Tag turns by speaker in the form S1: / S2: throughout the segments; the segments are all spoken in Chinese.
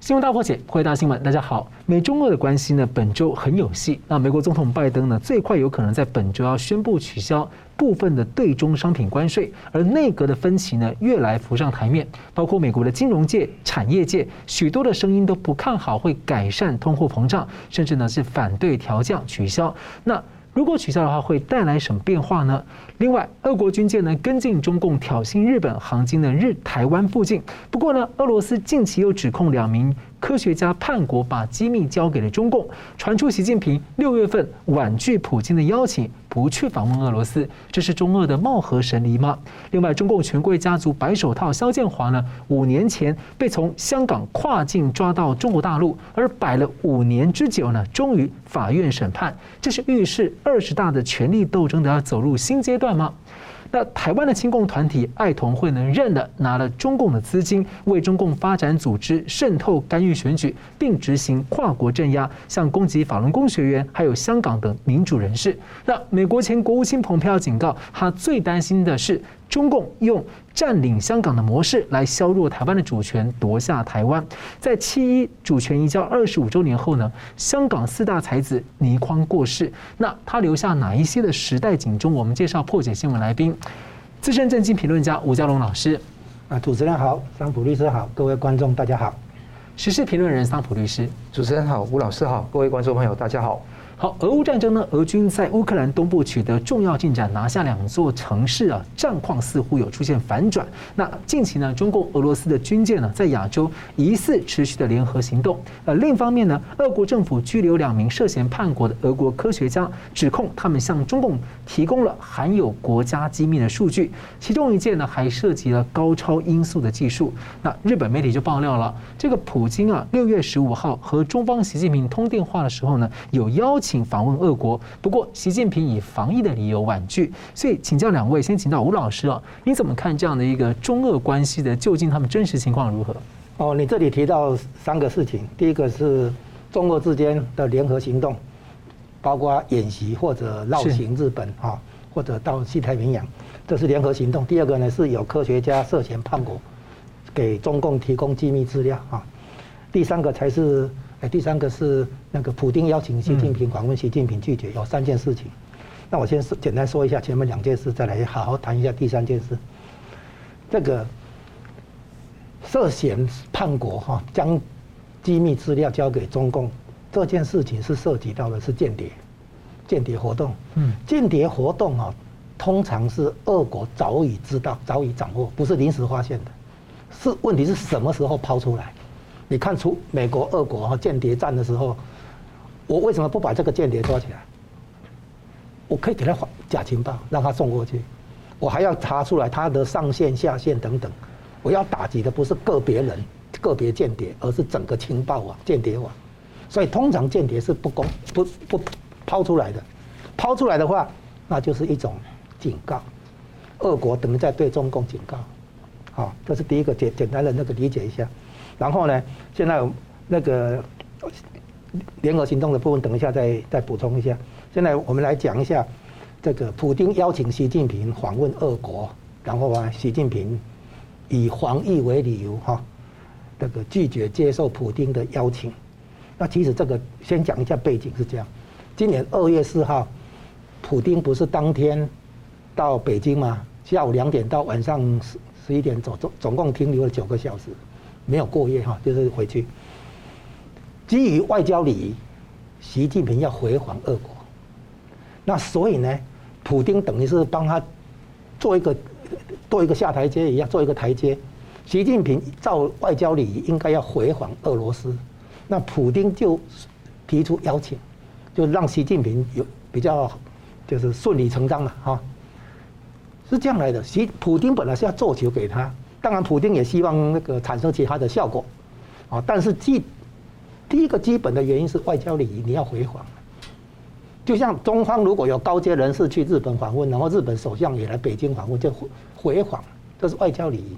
S1: 新闻大破解，回答新闻。大家好，美中俄的关系呢，本周很有戏。那美国总统拜登呢，最快有可能在本周要宣布取消部分的对中商品关税，而内阁的分歧呢，越来浮上台面。包括美国的金融界、产业界，许多的声音都不看好会改善通货膨胀，甚至呢是反对调降取消。那如果取消的话，会带来什么变化呢？另外，俄国军舰呢跟进中共挑衅日本航经的日台湾附近。不过呢，俄罗斯近期又指控两名科学家叛国，把机密交给了中共，传出习近平六月份婉拒普京的邀请，不去访问俄罗斯，这是中俄的貌合神离吗？另外，中共权贵家族白手套肖建华呢，五年前被从香港跨境抓到中国大陆，而摆了五年之久呢，终于法院审判，这是预示二十大的权力斗争都要走入新阶段吗？那台湾的亲共团体爱同会能，认了拿了中共的资金，为中共发展组织渗透干预选举，并执行跨国镇压，像攻击法轮功学员，还有香港等民主人士。那美国前国务卿蓬佩奥警告，他最担心的是。中共用占领香港的模式来削弱台湾的主权，夺下台湾。在七一主权移交二十五周年后呢，香港四大才子倪匡过世，那他留下哪一些的时代警钟？我们介绍破解新闻来宾，资深政经评论家吴家龙老师。
S2: 啊，主持人好，桑普律师好，各位观众大家好。
S1: 时事评论人桑普律师，
S3: 主持人好，吴老师好，各位观众朋友大家好。
S1: 好，俄乌战争呢，俄军在乌克兰东部取得重要进展，拿下两座城市啊，战况似乎有出现反转。那近期呢，中共、俄罗斯的军舰呢，在亚洲疑似持续的联合行动。呃，另一方面呢，俄国政府拘留两名涉嫌叛国的俄国科学家，指控他们向中共提供了含有国家机密的数据，其中一件呢，还涉及了高超音速的技术。那日本媒体就爆料了，这个普京啊，六月十五号和中方习近平通电话的时候呢，有邀请。请访问俄国，不过习近平以防疫的理由婉拒，所以请教两位，先请到吴老师啊，你怎么看这样的一个中俄关系的究竟他们真实情况如何？
S2: 哦，你这里提到三个事情，第一个是中俄之间的联合行动，包括演习或者绕行日本啊，或者到西太平洋，这是联合行动。第二个呢，是有科学家涉嫌叛国，给中共提供机密资料啊。第三个才是。哎，第三个是那个普京邀请习近平访问，习近平拒绝，有三件事情。那我先说简单说一下前面两件事，再来好好谈一下第三件事。这个涉嫌叛国哈，将机密资料交给中共这件事情是涉及到的是间谍，间谍活动。嗯，间谍活动啊，通常是俄国早已知道、早已掌握，不是临时发现的。是问题是什么时候抛出来？你看出美国、俄国和间谍战的时候，我为什么不把这个间谍抓起来？我可以给他假情报，让他送过去。我还要查出来他的上线、下线等等。我要打击的不是个别人、个别间谍，而是整个情报网、间谍网。所以通常间谍是不公、不不抛出来的。抛出来的话，那就是一种警告。俄国等于在对中共警告。好，这是第一个简简单的那个理解一下。然后呢，现在那个联合行动的部分，等一下再再补充一下。现在我们来讲一下这个普丁邀请习近平访问俄国，然后啊，习近平以防疫为理由哈，这个拒绝接受普丁的邀请。那其实这个先讲一下背景是这样：今年二月四号，普丁不是当天到北京吗？下午两点到晚上十十一点走，总总共停留了九个小时。没有过夜哈，就是回去。基于外交礼仪，习近平要回访俄国。那所以呢，普丁等于是帮他做一个做一个下台阶一样，做一个台阶。习近平照外交礼仪应该要回访俄罗斯，那普丁就提出邀请，就让习近平有比较就是顺理成章了哈。是这样来的，习普丁本来是要做球给他。当然，普京也希望那个产生其他的效果，啊，但是基第一个基本的原因是外交礼仪，你要回访。就像中方如果有高阶人士去日本访问，然后日本首相也来北京访问，就回回访，这是外交礼仪。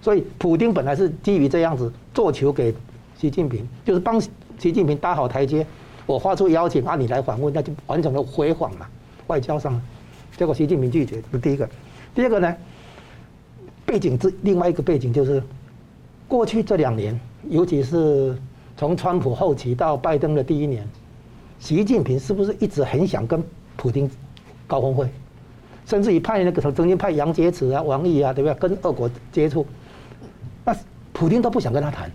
S2: 所以，普京本来是基于这样子做球给习近平，就是帮习近平搭好台阶。我发出邀请啊，你来访问，那就完成了回访嘛，外交上。结果习近平拒绝，这是第一个。第二个呢？背景之另外一个背景就是，过去这两年，尤其是从川普后期到拜登的第一年，习近平是不是一直很想跟普丁高峰会，甚至于派那个，曾经派杨洁篪啊、王毅啊，对不对？跟俄国接触，那普丁都不想跟他谈。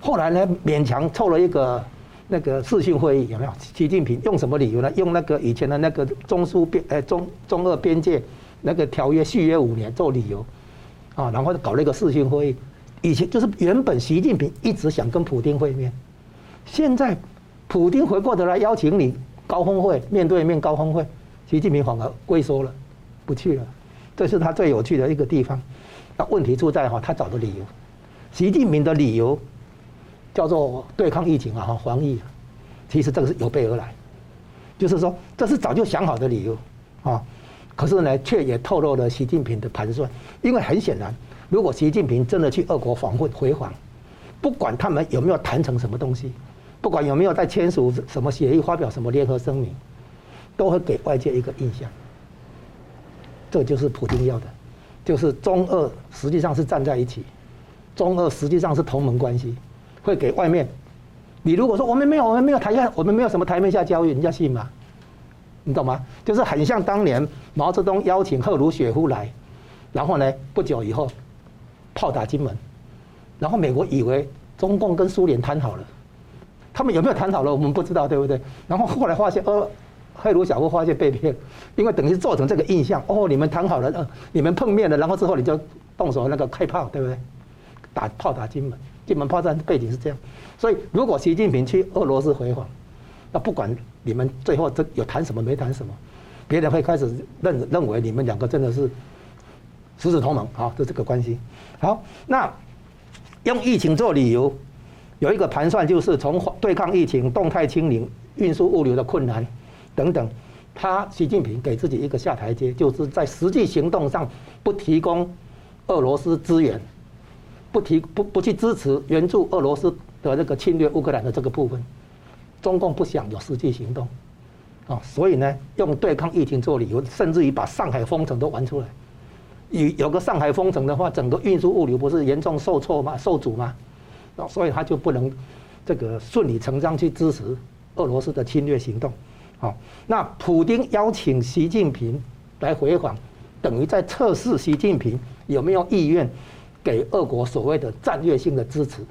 S2: 后来呢，勉强凑了一个那个视讯会议，有没有？习近平用什么理由呢？用那个以前的那个中苏边呃中中俄边界那个条约续约五年做理由，啊，然后搞了一个视讯会议。以前就是原本习近平一直想跟普丁会面，现在普丁回过头来邀请你高峰会面对面高峰会，习近平反而龟缩了，不去了，这是他最有趣的一个地方。那问题出在哈，他找的理由，习近平的理由叫做对抗疫情啊，防疫，其实这个是有备而来，就是说这是早就想好的理由啊，可是呢，却也透露了习近平的盘算，因为很显然。如果习近平真的去俄国访问回访，不管他们有没有谈成什么东西，不管有没有在签署什么协议、发表什么联合声明，都会给外界一个印象。这就是普京要的，就是中俄实际上是站在一起，中俄实际上是同盟关系，会给外面。你如果说我们没有，我们没有台下，我们没有什么台面下交易，人家信吗？你懂吗？就是很像当年毛泽东邀请赫鲁雪夫来，然后呢，不久以后。炮打金门，然后美国以为中共跟苏联谈好了，他们有没有谈好了，我们不知道，对不对？然后后来发现，呃，赫鲁晓夫发现被骗，因为等于造成这个印象，哦，你们谈好了，呃，你们碰面了，然后之后你就动手那个开炮，对不对？打炮打金门，金门炮战背景是这样，所以如果习近平去俄罗斯回访，那不管你们最后这有谈什么没谈什么，别人会开始认认为你们两个真的是。实质同盟，好，就这个关系。好，那用疫情做理由，有一个盘算，就是从对抗疫情、动态清零、运输物流的困难等等，他习近平给自己一个下台阶，就是在实际行动上不提供俄罗斯资源，不提不不去支持援助俄罗斯的那个侵略乌克兰的这个部分，中共不想有实际行动，啊，所以呢，用对抗疫情做理由，甚至于把上海封城都玩出来。有有个上海封城的话，整个运输物流不是严重受挫吗？受阻吗？所以他就不能这个顺理成章去支持俄罗斯的侵略行动。好，那普丁邀请习近平来回访，等于在测试习近平有没有意愿给俄国所谓的战略性的支持。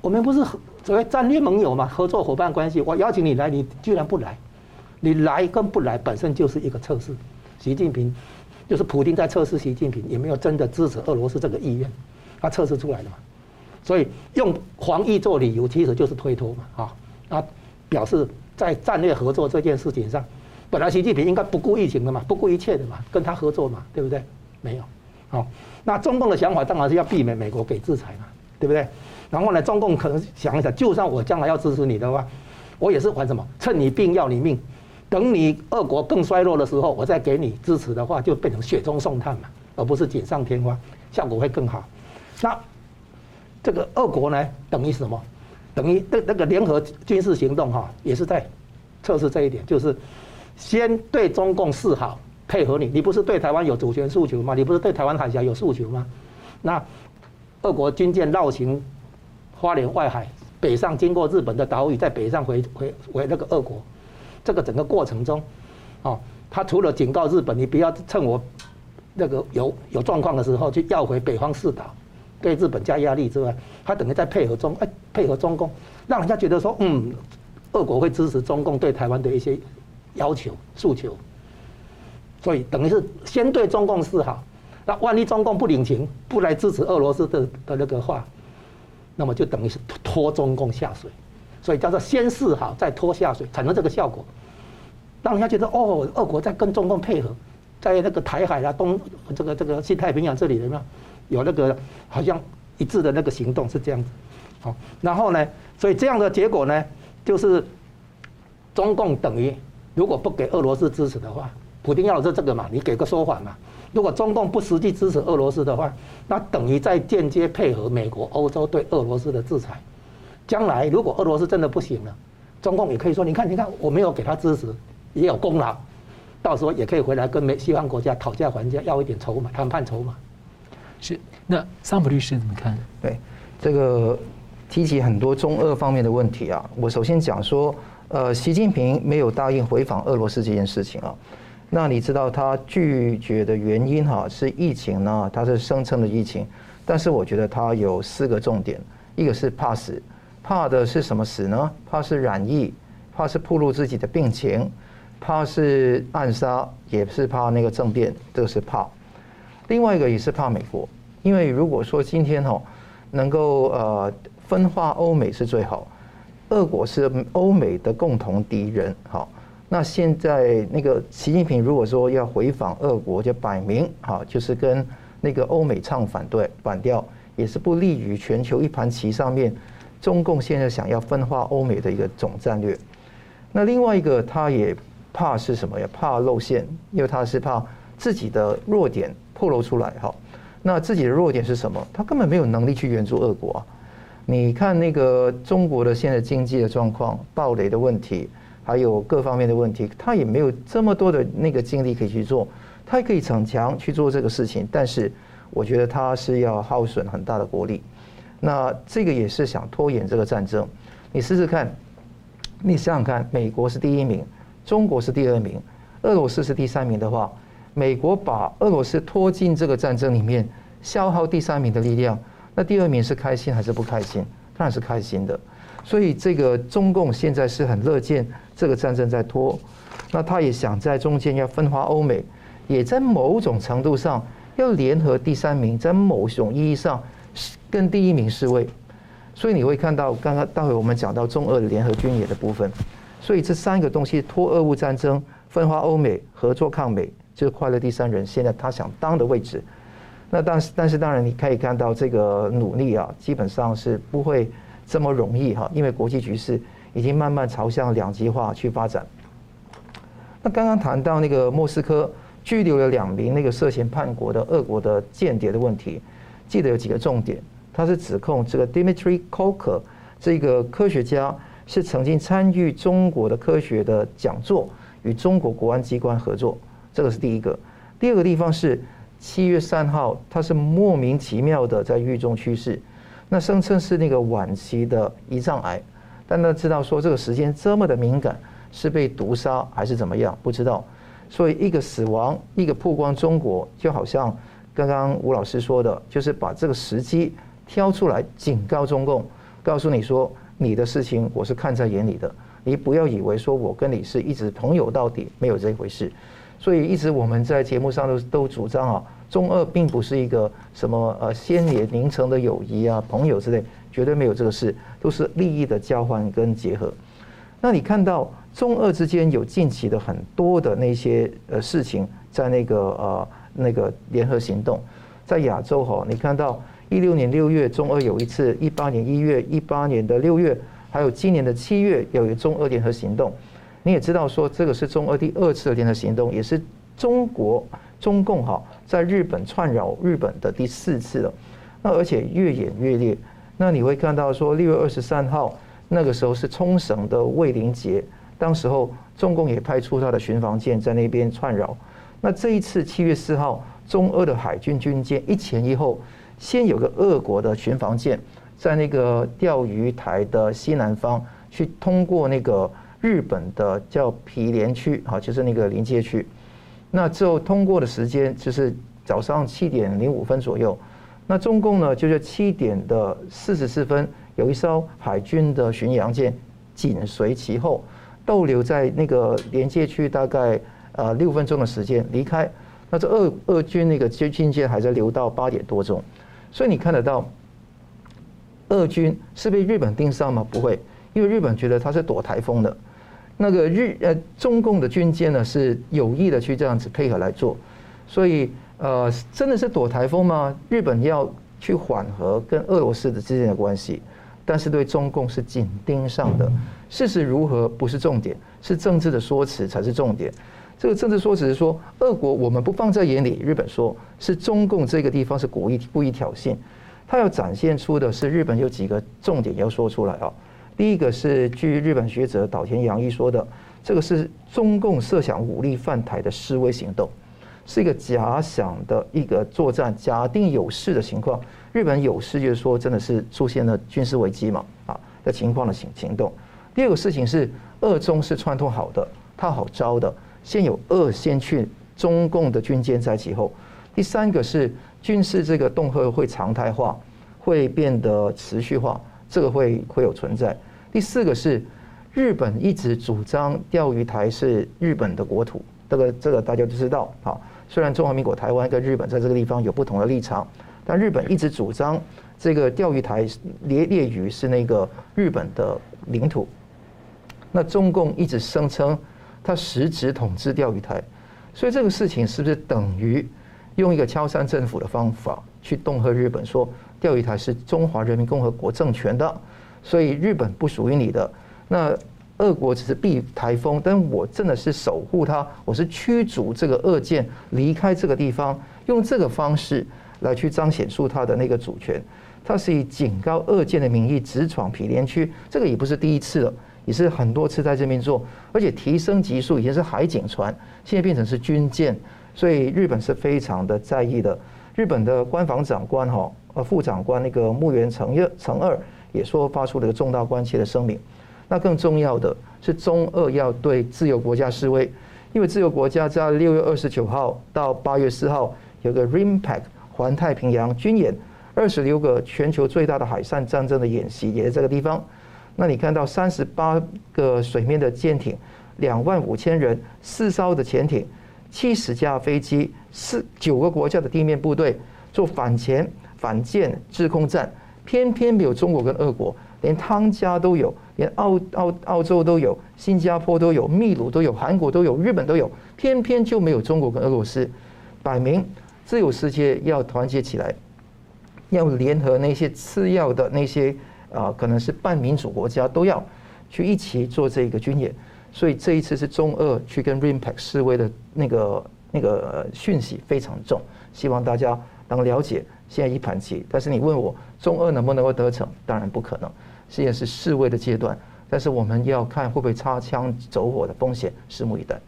S2: 我们不是所谓战略盟友嘛？合作伙伴关系，我邀请你来，你居然不来，你来跟不来本身就是一个测试。习近平就是普丁在测试习近平有没有真的支持俄罗斯这个意愿，他测试出来的嘛。所以用防疫做理由，其实就是推脱嘛。啊，他表示在战略合作这件事情上，本来习近平应该不顾疫情的嘛，不顾一切的嘛，跟他合作嘛，对不对？没有。好，那中共的想法当然是要避免美国给制裁嘛，对不对？然后呢，中共可能想一想，就算我将来要支持你的话，我也是玩什么，趁你病要你命。等你俄国更衰落的时候，我再给你支持的话，就变成雪中送炭嘛，而不是锦上添花，效果会更好。那这个俄国呢，等于什么？等于那那个联合军事行动哈，也是在测试这一点，就是先对中共示好，配合你。你不是对台湾有主权诉求吗？你不是对台湾海峡有诉求吗？那俄国军舰绕行花莲外海，北上经过日本的岛屿，再北上回回回那个俄国。这个整个过程中，哦，他除了警告日本，你不要趁我那个有有状况的时候去要回北方四岛，对日本加压力之外，他等于在配合中，哎，配合中共，让人家觉得说，嗯，俄国会支持中共对台湾的一些要求诉求，所以等于是先对中共示好，那万一中共不领情，不来支持俄罗斯的的那个话，那么就等于是拖中共下水。所以叫做先示好，再拖下水，产生这个效果，让人家觉得哦，俄国在跟中共配合，在那个台海啊、东这个这个西太平洋这里有没有有那个好像一致的那个行动是这样子，好，然后呢，所以这样的结果呢，就是中共等于如果不给俄罗斯支持的话，普京要的是这个嘛，你给个说法嘛。如果中共不实际支持俄罗斯的话，那等于在间接配合美国、欧洲对俄罗斯的制裁。将来如果俄罗斯真的不行了，中共也可以说：你看，你看，我没有给他支持，也有功劳，到时候也可以回来跟美西方国家讨价还价，要一点筹码，谈判筹码。
S1: 是。那桑普律师怎么看？
S3: 对，这个提起很多中俄方面的问题啊。我首先讲说，呃，习近平没有答应回访俄罗斯这件事情啊。那你知道他拒绝的原因哈，是疫情呢？他是声称的疫情，但是我觉得他有四个重点，一个是怕死，怕的是什么死呢？怕是染疫，怕是暴露自己的病情，怕是暗杀，也是怕那个政变，这个是怕。另外一个也是怕美国。因为如果说今天哈能够呃分化欧美是最好，俄国是欧美的共同敌人，好，那现在那个习近平如果说要回访俄国，就摆明哈就是跟那个欧美唱反对反调，也是不利于全球一盘棋上面中共现在想要分化欧美的一个总战略。那另外一个他也怕是什么呀？怕露馅，因为他是怕自己的弱点暴露出来哈。那自己的弱点是什么？他根本没有能力去援助俄国啊！你看那个中国的现在经济的状况、暴雷的问题，还有各方面的问题，他也没有这么多的那个精力可以去做。他可以逞强去做这个事情，但是我觉得他是要耗损很大的国力。那这个也是想拖延这个战争。你试试看，你想想看，美国是第一名，中国是第二名，俄罗斯是第三名的话。美国把俄罗斯拖进这个战争里面，消耗第三名的力量，那第二名是开心还是不开心？当然是开心的。所以这个中共现在是很乐见这个战争在拖，那他也想在中间要分化欧美，也在某种程度上要联合第三名，在某种意义上跟第一名示威。所以你会看到刚刚待会我们讲到中俄的联合军演的部分。所以这三个东西拖俄乌战争、分化欧美、合作抗美。就是快乐第三人，现在他想当的位置，那但是但是当然你可以看到这个努力啊，基本上是不会这么容易哈，因为国际局势已经慢慢朝向两极化去发展。那刚刚谈到那个莫斯科拘留了两名那个涉嫌叛国的俄国的间谍的问题，记得有几个重点，他是指控这个 Dmitry Koker 这个科学家是曾经参与中国的科学的讲座，与中国国安机关合作。这个是第一个，第二个地方是七月三号，他是莫名其妙的在狱中去世，那声称是那个晚期的胰脏癌，但他知道说这个时间这么的敏感，是被毒杀还是怎么样，不知道，所以一个死亡，一个曝光中国，就好像刚刚吴老师说的，就是把这个时机挑出来警告中共，告诉你说你的事情我是看在眼里的，你不要以为说我跟你是一直朋友到底，没有这回事。所以一直我们在节目上都都主张啊，中俄并不是一个什么呃先烈凝成的友谊啊，朋友之类，绝对没有这个事，都是利益的交换跟结合。那你看到中俄之间有近期的很多的那些呃事情，在那个呃那个联合行动，在亚洲哈，你看到一六年六月中俄有一次，一八年一月，一八年的六月，还有今年的七月有一个中俄联合行动。你也知道说，这个是中俄第二次的联合行动，也是中国中共哈在日本窜扰日本的第四次了。那而且越演越烈。那你会看到说，六月二十三号那个时候是冲绳的卫灵节，当时候中共也派出他的巡防舰在那边串扰。那这一次七月四号，中俄的海军军舰一前一后，先有个俄国的巡防舰在那个钓鱼台的西南方去通过那个。日本的叫毗连区，好，就是那个临界区。那之后通过的时间就是早上七点零五分左右。那中共呢，就是七点的四十四分，有一艘海军的巡洋舰紧随其后，逗留在那个连接区大概呃六分钟的时间离开。那这俄俄军那个军舰还在留到八点多钟。所以你看得到，俄军是被日本盯上吗？不会，因为日本觉得他是躲台风的。那个日呃中共的军舰呢，是有意的去这样子配合来做，所以呃真的是躲台风吗？日本要去缓和跟俄罗斯的之间的关系，但是对中共是紧盯上的。事实如何不是重点，是政治的说辞才是重点。这个政治说辞是说，俄国我们不放在眼里，日本说是中共这个地方是故意故意挑衅，他要展现出的是日本有几个重点要说出来啊。第一个是据日本学者岛田洋一说的，这个是中共设想武力犯台的示威行动，是一个假想的一个作战，假定有事的情况。日本有事就是说，真的是出现了军事危机嘛？啊的情况的行行动。第二个事情是，俄中是串通好的，他好招的。先有俄先去中共的军舰在其后。第三个是军事这个恫吓会常态化，会变得持续化，这个会会有存在。第四个是日本一直主张钓鱼台是日本的国土，这个这个大家都知道啊。虽然中华民国台湾跟日本在这个地方有不同的立场，但日本一直主张这个钓鱼台列列屿是那个日本的领土。那中共一直声称他实质统治钓鱼台，所以这个事情是不是等于用一个敲山政府的方法去恫吓日本，说钓鱼台是中华人民共和国政权的，所以日本不属于你的。那俄国只是避台风，但我真的是守护它，我是驱逐这个俄舰离开这个地方，用这个方式来去彰显出它的那个主权。它是以警告俄舰的名义直闯毗连区，这个也不是第一次了，也是很多次在这边做，而且提升级数，以前是海警船，现在变成是军舰，所以日本是非常的在意的。日本的官房长官哈呃副长官那个木原诚二诚二也说发出了一个重大关切的声明。那更重要的是，中俄要对自由国家示威，因为自由国家在六月二十九号到八月四号有个 RIMPAC 环太平洋军演，二十六个全球最大的海上战争的演习也在这个地方。那你看到三十八个水面的舰艇，两万五千人，四艘的潜艇，七十架飞机，四九个国家的地面部队做反潜、反舰、制空战，偏偏没有中国跟俄国，连汤加都有。连澳澳澳洲都有，新加坡都有，秘鲁都有，韩国都有，日本都有，偏偏就没有中国跟俄罗斯。摆明自由世界要团结起来，要联合那些次要的那些啊，可能是半民主国家都要去一起做这个军演。所以这一次是中俄去跟 RIMPAC 示威的那个那个讯息非常重，希望大家能了解。现在一盘棋，但是你问我中俄能不能够得逞，当然不可能。现在是示威的阶段，但是我们要看会不会擦枪走火的风险，拭目以待。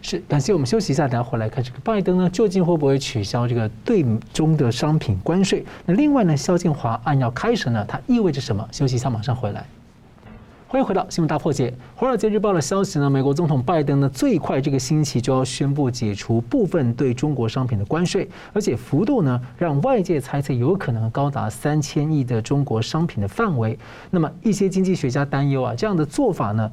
S1: 是，感谢我们休息一下，等下回来看这个拜登呢，究竟会不会取消这个对中的商品关税？那另外呢，肖建华案要开始呢，它意味着什么？休息一下，马上回来。欢迎回到新闻大破解。华尔街日报的消息呢，美国总统拜登呢，最快这个星期就要宣布解除部分对中国商品的关税，而且幅度呢，让外界猜测有可能高达三千亿的中国商品的范围。那么一些经济学家担忧啊，这样的做法呢，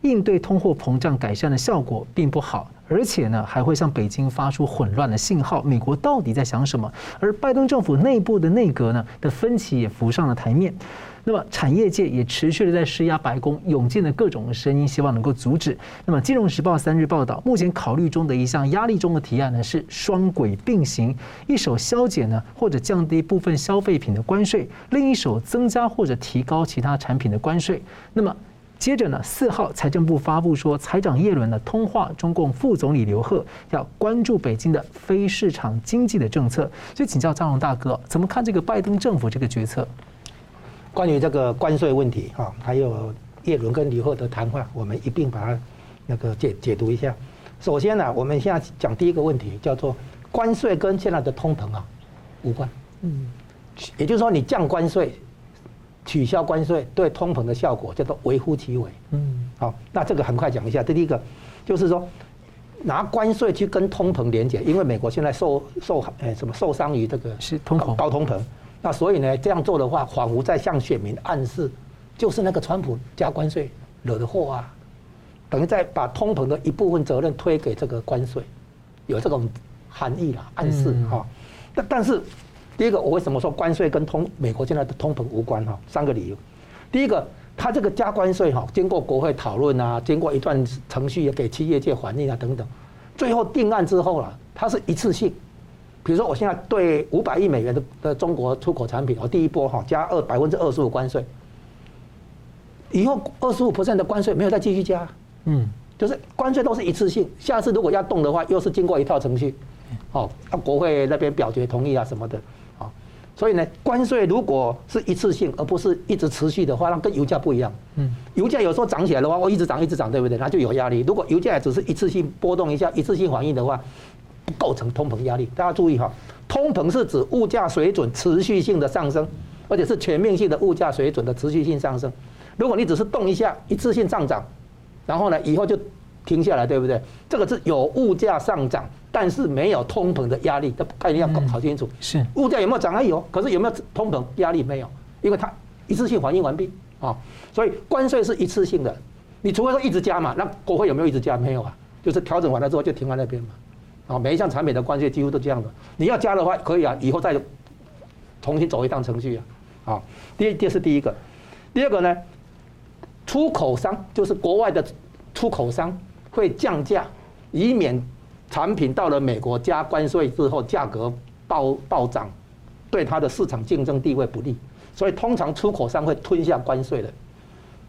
S1: 应对通货膨胀改善的效果并不好，而且呢，还会向北京发出混乱的信号。美国到底在想什么？而拜登政府内部的内阁呢的分歧也浮上了台面。那么产业界也持续的在施压白宫，涌进了各种声音，希望能够阻止。那么《金融时报》三日报道，目前考虑中的一项压力中的提案呢是双轨并行，一手削减呢或者降低部分消费品的关税，另一手增加或者提高其他产品的关税。那么接着呢，四号财政部发布说，财长叶伦呢通话中共副总理刘鹤，要关注北京的非市场经济的政策。所以请教张荣大哥，怎么看这个拜登政府这个决策？
S2: 关于这个关税问题哈，还有叶伦跟李赫的谈话，我们一并把它那个解解读一下。首先呢，我们现在讲第一个问题，叫做关税跟现在的通膨啊无关。嗯，也就是说，你降关税、取消关税，对通膨的效果叫做微乎其微。嗯，好，那这个很快讲一下。这第一个就是说，拿关税去跟通膨连接，因为美国现在受受呃什么受伤于这个
S1: 是通膨
S2: 高通膨。那所以呢，这样做的话，仿佛在向选民暗示，就是那个川普加关税惹的祸啊，等于在把通膨的一部分责任推给这个关税，有这种含义啦，暗示哈。但但是，第一个，我为什么说关税跟通美国现在的通膨无关哈？三个理由。第一个，他这个加关税哈，经过国会讨论啊，经过一段程序也给企业界反映啊等等，最后定案之后了，它是一次性。比如说，我现在对五百亿美元的的中国出口产品，我第一波哈加二百分之二十五关税，以后二十五 percent 的关税没有再继续加，嗯，就是关税都是一次性，下次如果要动的话，又是经过一套程序，哦，要国会那边表决同意啊什么的，啊，所以呢，关税如果是一次性而不是一直持续的话，那跟油价不一样，嗯，油价有时候涨起来的话，我一直涨一直涨，对不对？那就有压力。如果油价只是一次性波动一下，一次性反应的话。不构成通膨压力。大家注意哈，通膨是指物价水准持续性的上升，而且是全面性的物价水准的持续性上升。如果你只是动一下，一次性上涨，然后呢，以后就停下来，对不对？这个是有物价上涨，但是没有通膨的压力，这概念要搞搞清楚。
S1: 是
S2: 物价有没有涨？还有，可是有没有通膨压力？没有，因为它一次性反应完毕啊。所以关税是一次性的，你除非说一直加嘛，那国会有没有一直加？没有啊，就是调整完了之后就停在那边嘛。啊，每一项产品的关税几乎都这样的。你要加的话可以啊，以后再重新走一趟程序啊。啊，第一，这是第一个。第二个呢？出口商就是国外的出口商会降价，以免产品到了美国加关税之后价格暴暴涨，对它的市场竞争地位不利。所以通常出口商会吞下关税的，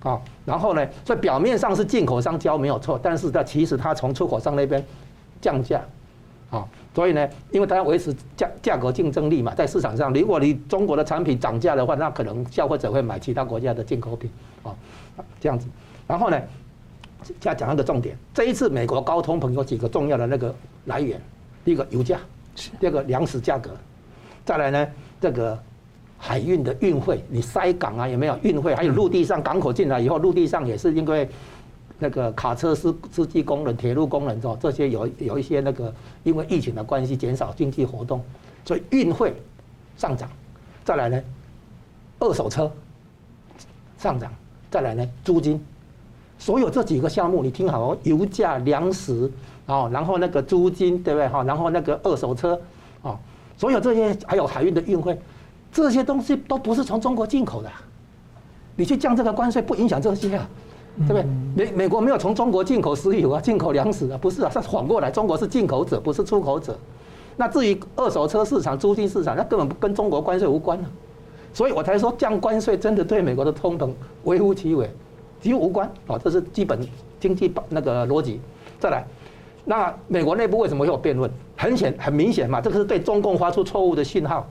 S2: 啊，然后呢，所以表面上是进口商交没有错，但是它其实它从出口商那边降价，啊，所以呢，因为它要维持价价格竞争力嘛，在市场上，如果你中国的产品涨价的话，那可能消费者会买其他国家的进口品，啊。这样子，然后呢，再讲一个重点。这一次美国高通膨有几个重要的那个来源，第一个油价，第二个粮食价格，再来呢这个海运的运费，你塞港啊有没有运费？还有陆地上港口进来以后，陆地上也是因为那个卡车司司机工人、铁路工人哦，这些有有一些那个因为疫情的关系减少经济活动，所以运费上涨。再来呢，二手车上涨。再来呢，租金，所有这几个项目你听好哦，油价、粮食，哦，然后那个租金，对不对哈？然后那个二手车，哦，所有这些还有海运的运费，这些东西都不是从中国进口的，你去降这个关税不影响这些啊，对不对？美美国没有从中国进口石油啊，进口粮食啊，不是啊，是反过来，中国是进口者，不是出口者。那至于二手车市场、租金市场，那根本跟中国关税无关啊。所以我才说降关税真的对美国的通膨微乎其微，几乎无关啊，这是基本经济那个逻辑。再来，那美国内部为什么会有辩论？很显很明显嘛，这个是对中共发出错误的信号。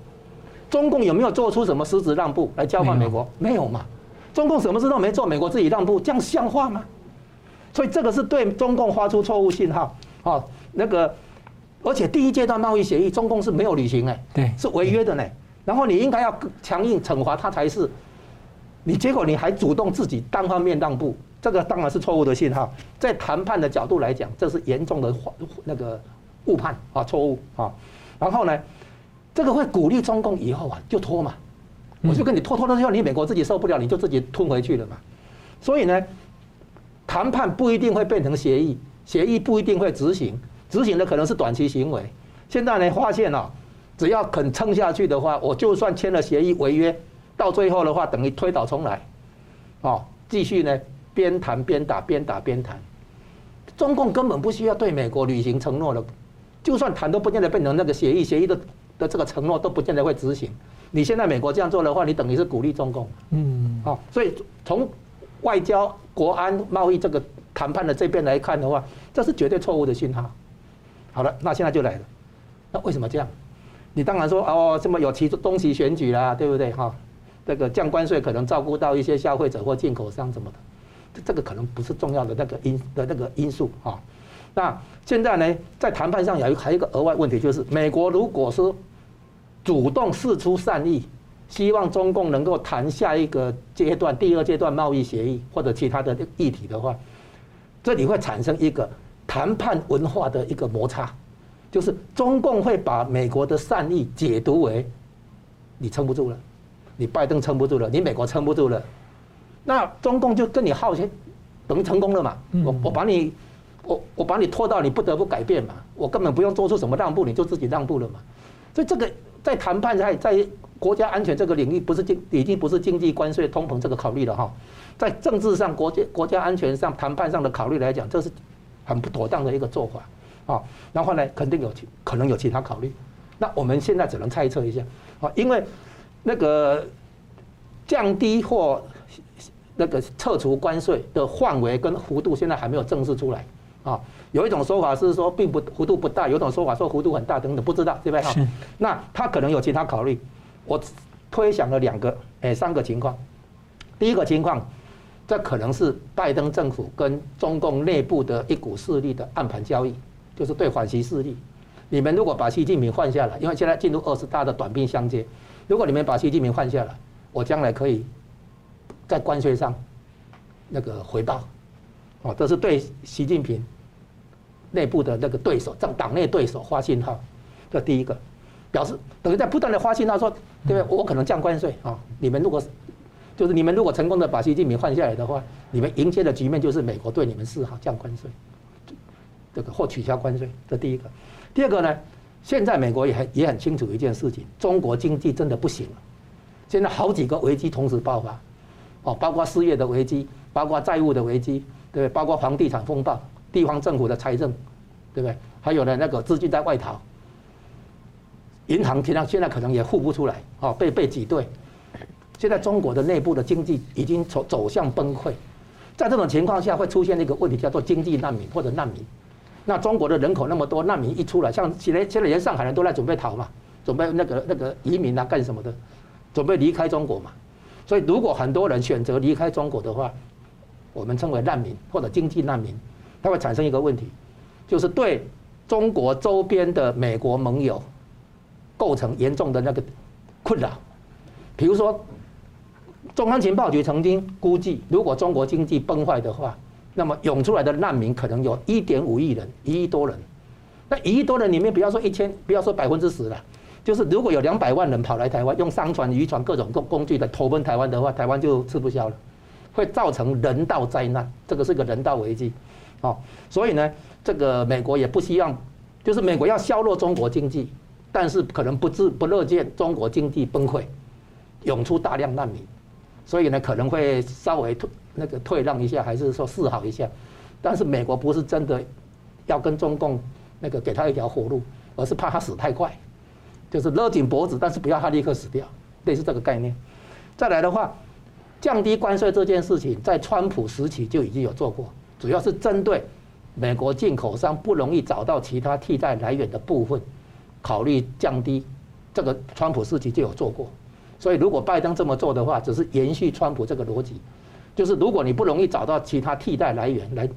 S2: 中共有没有做出什么实质让步来交换美国？没有嘛，中共什么事都没做，美国自己让步，这样像话吗？所以这个是对中共发出错误信号啊。那个，而且第一阶段贸易协议，中共是没有履行哎，对，是违约的呢。然后你应该要强硬惩罚他才是，你结果你还主动自己单方面让步，这个当然是错误的信号。在谈判的角度来讲，这是严重的那个误判啊，错误啊。然后呢，这个会鼓励中共以后啊就拖嘛，我就跟你拖拖到最后，你美国自己受不了，你就自己吞回去了嘛。所以呢，谈判不一定会变成协议，协议不一定会执行，执行的可能是短期行为。现在呢，发现了。只要肯撑下去的话，我就算签了协议违约，到最后的话等于推倒重来，哦，继续呢边谈边打，边打边谈。中共根本不需要对美国履行承诺了，就算谈都不见得变成那个协议，协议的的这个承诺都不见得会执行。你现在美国这样做的话，你等于是鼓励中共，嗯，好，所以从外交、国安、贸易这个谈判的这边来看的话，这是绝对错误的信号。好了，那现在就来了，那为什么这样？你当然说哦，这么有其中期选举啦，对不对哈？这个降关税可能照顾到一些消费者或进口商什么的，这这个可能不是重要的那个因的那个因素哈。那现在呢，在谈判上有一还有一个额外问题，就是美国如果说主动示出善意，希望中共能够谈下一个阶段、第二阶段贸易协议或者其他的议题的话，这里会产生一个谈判文化的一个摩擦。就是中共会把美国的善意解读为，你撑不住了，你拜登撑不住了，你美国撑不住了，那中共就跟你耗钱，等于成功了嘛？我我把你，我我把你拖到你不得不改变嘛，我根本不用做出什么让步，你就自己让步了嘛。所以这个在谈判在在国家安全这个领域，不是经已经不是经济关税通膨这个考虑了哈，在政治上国家国家安全上谈判上的考虑来讲，这是很不妥当的一个做法。啊，然后呢，肯定有其可能有其他考虑，那我们现在只能猜测一下，啊，因为那个降低或那个撤除关税的范围跟幅度现在还没有正式出来，啊，有一种说法是说并不幅度不大，有一种说法说幅度很大等等，不知道对不对哈？那他可能有其他考虑，我推想了两个，哎，三个情况，第一个情况，这可能是拜登政府跟中共内部的一股势力的暗盘交易。就是对反击势力，你们如果把习近平换下来，因为现在进入二十大的短兵相接，如果你们把习近平换下来，我将来可以在关税上那个回报，哦，这是对习近平内部的那个对手，党党内对手发信号，这第一个，表示等于在不断的发信号说，对不对？我可能降关税啊，你们如果就是你们如果成功的把习近平换下来的话，你们迎接的局面就是美国对你们示好降关税，这个或取消关税，这第一个。第二个呢，现在美国也很也很清楚一件事情，中国经济真的不行了。现在好几个危机同时爆发，哦，包括失业的危机，包括债务的危机，对？包括房地产风暴，地方政府的财政，对不对？还有呢，那个资金在外逃，银行现在现在可能也付不出来，哦，被被挤兑。现在中国的内部的经济已经走走向崩溃，在这种情况下会出现一个问题，叫做经济难民或者难民。那中国的人口那么多，难民一出来，像现在现在连上海人都在准备逃嘛，准备那个那个移民啊干什么的，准备离开中国嘛。所以如果很多人选择离开中国的话，我们称为难民或者经济难民，它会产生一个问题，就是对中国周边的美国盟友构成严重的那个困扰。比如说，中央情报局曾经估计，如果中国经济崩坏的话。那么涌出来的难民可能有一点五亿人，一亿多人。那一亿多人里面，不要说一千，不要说百分之十了，就是如果有两百万人跑来台湾，用商船、渔船各种工工具来投奔台湾的话，台湾就吃不消了，会造成人道灾难。这个是个人道危机，哦，所以呢，这个美国也不希望，就是美国要削弱中国经济，但是可能不自不乐见中国经济崩溃，涌出大量难民，所以呢，可能会稍微退那个退让一下，还是说示好一下？但是美国不是真的要跟中共那个给他一条活路，而是怕他死太快，就是勒紧脖子，但是不要他立刻死掉，类似这个概念。再来的话，降低关税这件事情，在川普时期就已经有做过，主要是针对美国进口商不容易找到其他替代来源的部分，考虑降低。这个川普时期就有做过，所以如果拜登这么做的话，只是延续川普这个逻辑。就是如果你不容易找到其他替代来源来，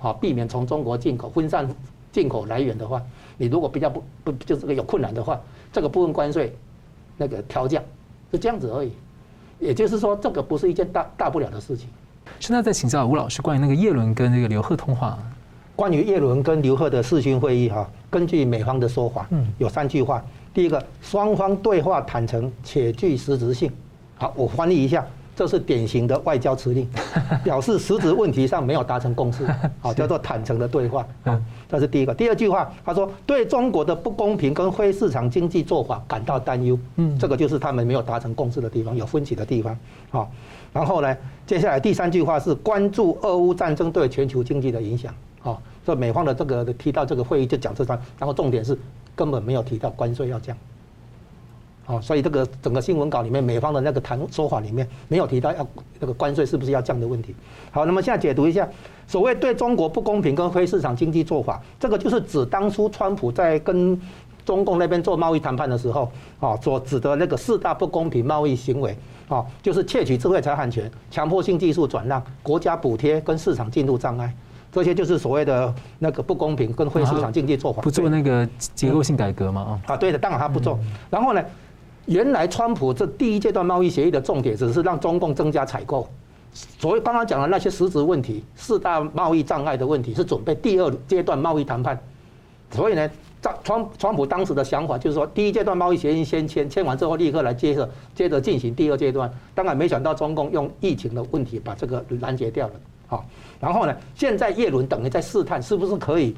S2: 好避免从中国进口分散进口来源的话，你如果比较不不就是个有困难的话，这个部分关税那个调降是这样子而已。也就是说，这个不是一件大大不了的事情。
S1: 现在在请教吴老师关于那个叶伦跟那个刘贺通话。
S2: 关于叶伦跟刘贺的视讯会议哈，根据美方的说法，嗯，有三句话。第一个，双方对话坦诚且具实质性。好，我翻译一下。这是典型的外交辞令，表示实质问题上没有达成共识，好，叫做坦诚的对话。嗯，这是第一个。第二句话，他说对中国的不公平跟非市场经济做法感到担忧。嗯，这个就是他们没有达成共识的地方，有分歧的地方。好，然后呢，接下来第三句话是关注俄乌战争对全球经济的影响。好，这美方的这个提到这个会议就讲这段，然后重点是根本没有提到关税要降。哦，所以这个整个新闻稿里面，美方的那个谈说法里面没有提到要那个关税是不是要降的问题。好，那么现在解读一下，所谓对中国不公平跟非市场经济做法，这个就是指当初川普在跟中共那边做贸易谈判的时候，啊，所指的那个四大不公平贸易行为，啊，就是窃取智慧财产权、强迫性技术转让、国家补贴跟市场进入障碍，这些就是所谓的那个不公平跟非市场经济做法。
S1: 不做那个结构性改革吗？
S2: 啊，对的，当然他不做。然后呢？原来川普这第一阶段贸易协议的重点只是让中共增加采购，所以刚刚讲的那些实质问题，四大贸易障碍的问题是准备第二阶段贸易谈判。所以呢，川川普当时的想法就是说，第一阶段贸易协议先签，签完之后立刻来接着接着进行第二阶段。当然没想到中共用疫情的问题把这个拦截掉了。好，然后呢，现在叶伦等于在试探是不是可以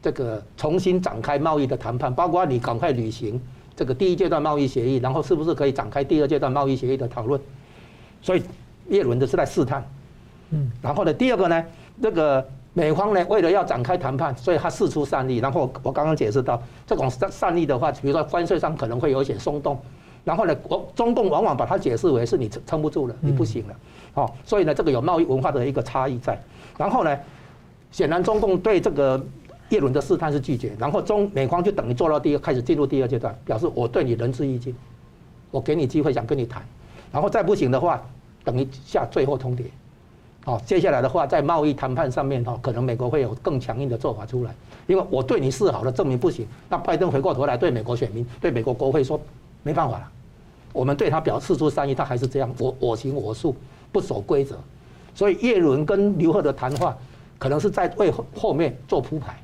S2: 这个重新展开贸易的谈判，包括你赶快履行。这个第一阶段贸易协议，然后是不是可以展开第二阶段贸易协议的讨论？所以叶伦的是在试探，嗯，然后呢，第二个呢，这个美方呢，为了要展开谈判，所以他释出善意。然后我刚刚解释到，这种善善意的话，比如说关税上可能会有一些松动，然后呢，我中共往往把它解释为是你撑撑不住了，你不行了，哦，所以呢，这个有贸易文化的一个差异在。然后呢，显然中共对这个。叶伦的试探是拒绝，然后中美方就等于做到第二，开始进入第二阶段，表示我对你仁至义尽，我给你机会想跟你谈，然后再不行的话，等于下最后通牒，哦，接下来的话在贸易谈判上面哈，可能美国会有更强硬的做法出来，因为我对你示好了，证明不行。那拜登回过头来对美国选民、对美国国会说，没办法了，我们对他表示出善意，他还是这样，我我行我素，不守规则。所以叶伦跟刘鹤的谈话，可能是在为后面做铺排。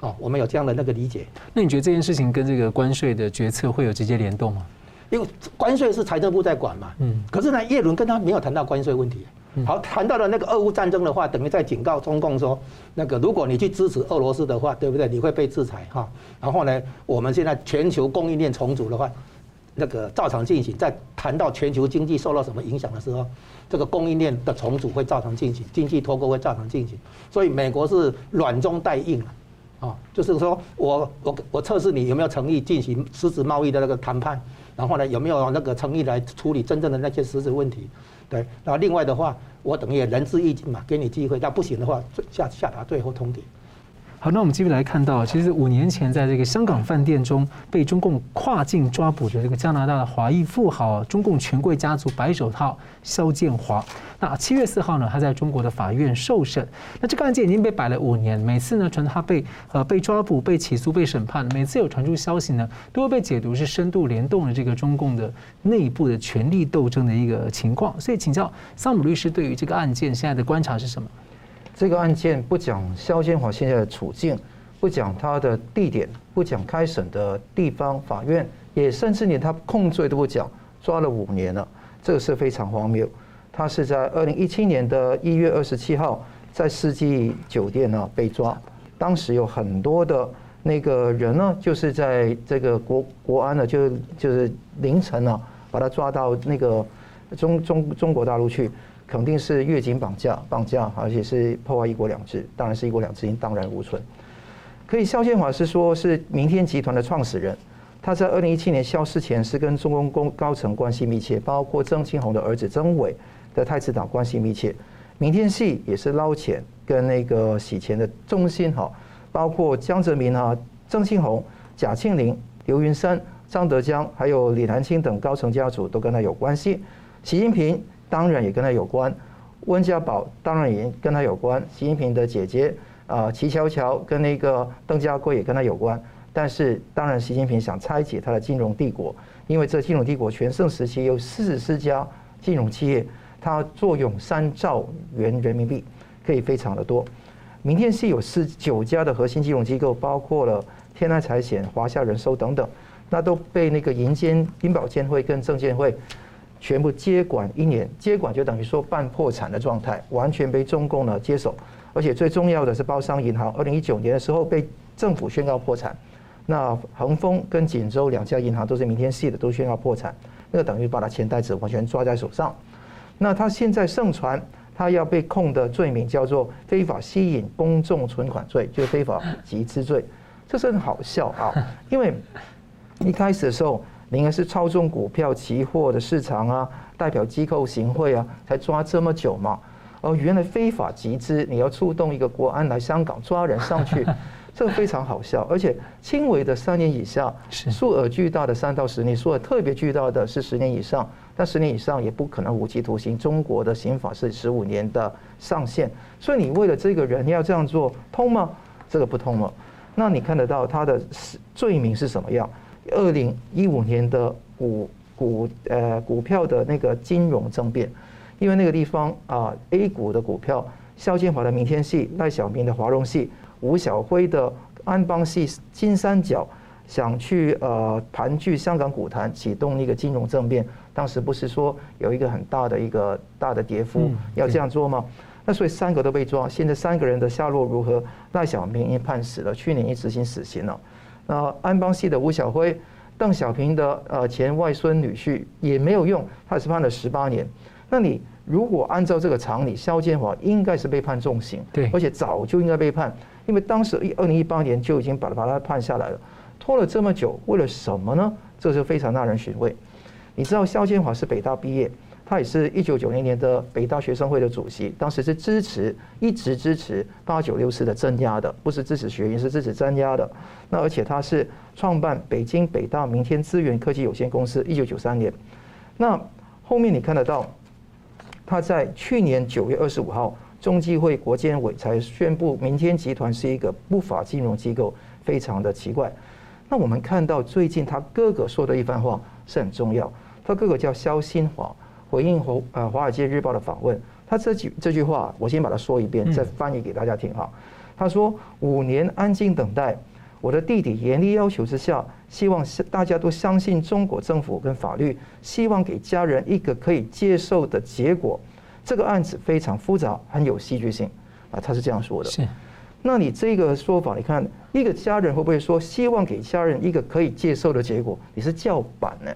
S2: 哦，我们有这样的那个理解。
S1: 那你觉得这件事情跟这个关税的决策会有直接联动吗？
S2: 因为关税是财政部在管嘛。嗯。可是呢，叶伦跟他没有谈到关税问题。好，谈到了那个俄乌战争的话，等于在警告中共说，那个如果你去支持俄罗斯的话，对不对？你会被制裁哈。然后呢，我们现在全球供应链重组的话，那个照常进行。在谈到全球经济受到什么影响的时候，这个供应链的重组会照常进行，经济脱钩会照常进行。所以美国是软中带硬。啊，就是说我我我测试你有没有诚意进行实质贸易的那个谈判，然后呢，有没有那个诚意来处理真正的那些实质问题，对，那另外的话，我等于仁至义尽嘛，给你机会，但不行的话，下下达最后通牒。
S1: 好，那我们继续来看到，其实五年前在这个香港饭店中被中共跨境抓捕的这个加拿大的华裔富豪，中共权贵家族白手套肖建华。那七月四号呢，他在中国的法院受审。那这个案件已经被摆了五年，每次呢传他被呃被抓捕、被起诉、被审判，每次有传出消息呢，都会被解读是深度联动了这个中共的内部的权力斗争的一个情况。所以，请教桑姆律师，对于这个案件现在的观察是什么？
S3: 这个案件不讲肖建华现在的处境，不讲他的地点，不讲开审的地方法院，也甚至连他控罪都不讲，抓了五年了，这个是非常荒谬。他是在二零一七年的一月二十七号在世纪酒店呢被抓，当时有很多的那个人呢，就是在这个国国安呢就就是凌晨呢把他抓到那个中中中国大陆去。肯定是越境绑架，绑架，而且是破坏一国两制，当然是一国两制已经荡然无存。可以，肖建华是说是明天集团的创始人，他在二零一七年消失前是跟中共高高层关系密切，包括曾庆红的儿子曾伟的太子党关系密切。明天系也是捞钱跟那个洗钱的中心哈，包括江泽民啊、曾庆红、贾庆林、刘云山、张德江，还有李南清等高层家族都跟他有关系。习近平。当然也跟他有关，温家宝当然也跟他有关，习近平的姐姐啊，齐乔乔跟那个邓家贵也跟他有关。但是当然，习近平想拆解他的金融帝国，因为这金融帝国全盛时期有四十家金融企业，它坐拥三兆元人民币，可以非常的多。明天是有四九家的核心金融机构，包括了天安财险、华夏人寿等等，那都被那个银监、银保监会跟证监会。全部接管一年，接管就等于说半破产的状态，完全被中共呢接手。而且最重要的是，包商银行二零一九年的时候被政府宣告破产。那恒丰跟锦州两家银行都是明天系的，都宣告破产。那个等于把他钱袋子完全抓在手上。那他现在盛传他要被控的罪名叫做非法吸引公众存款罪，就是非法集资罪。这是很好笑啊，因为一开始的时候。你应该是操纵股票、期货的市场啊，代表机构行贿啊，才抓这么久嘛？哦，原来非法集资，你要触动一个国安来香港抓人上去，这个非常好笑。而且轻微的三年以下，数额巨大的三到十年，数额特别巨大的是十年以上，但十年以上也不可能无期徒刑。中国的刑法是十五年的上限，所以你为了这个人要这样做通吗？这个不通了。那你看得到他的罪名是什么样？二零一五年的股股呃股票的那个金融政变，因为那个地方啊 A 股的股票，肖建华的明天系、赖小民的华融系、吴晓辉的安邦系、金三角想去呃盘踞香港股坛，启动那个金融政变。当时不是说有一个很大的一个大的跌幅要这样做吗？那所以三个都被抓，现在三个人的下落如何？赖小明已经判死了，去年已执行死刑了。那安邦系的吴晓辉、邓小平的呃前外孙女婿也没有用，他是判了十八年。那你如果按照这个常理，肖建华应该是被判重刑，对，而且早就应该被判，因为当时一二零一八年就已经把他把他判下来了，拖了这么久，为了什么呢？这就非常耐人寻味。你知道肖建华是北大毕业。他也是一九九零年的北大学生会的主席，当时是支持一直支持八九六四的镇压的，不是支持学运，是支持镇压的。那而且他是创办北京北大明天资源科技有限公司，一九九三年。那后面你看得到，他在去年九月二十五号，中纪会国监委才宣布明天集团是一个不法金融机构，非常的奇怪。那我们看到最近他哥哥说的一番话是很重要。他哥哥叫肖新华，回应华呃华尔街日报的访问，他这句这句话我先把它说一遍，再翻译给大家听哈。他说：五年安静等待，我的弟弟严厉要求之下，希望大家都相信中国政府跟法律，希望给家人一个可以接受的结果。这个案子非常复杂，很有戏剧性啊，他是这样说的。是，那你这个说法，你看一个家人会不会说希望给家人一个可以接受的结果？你是叫板呢？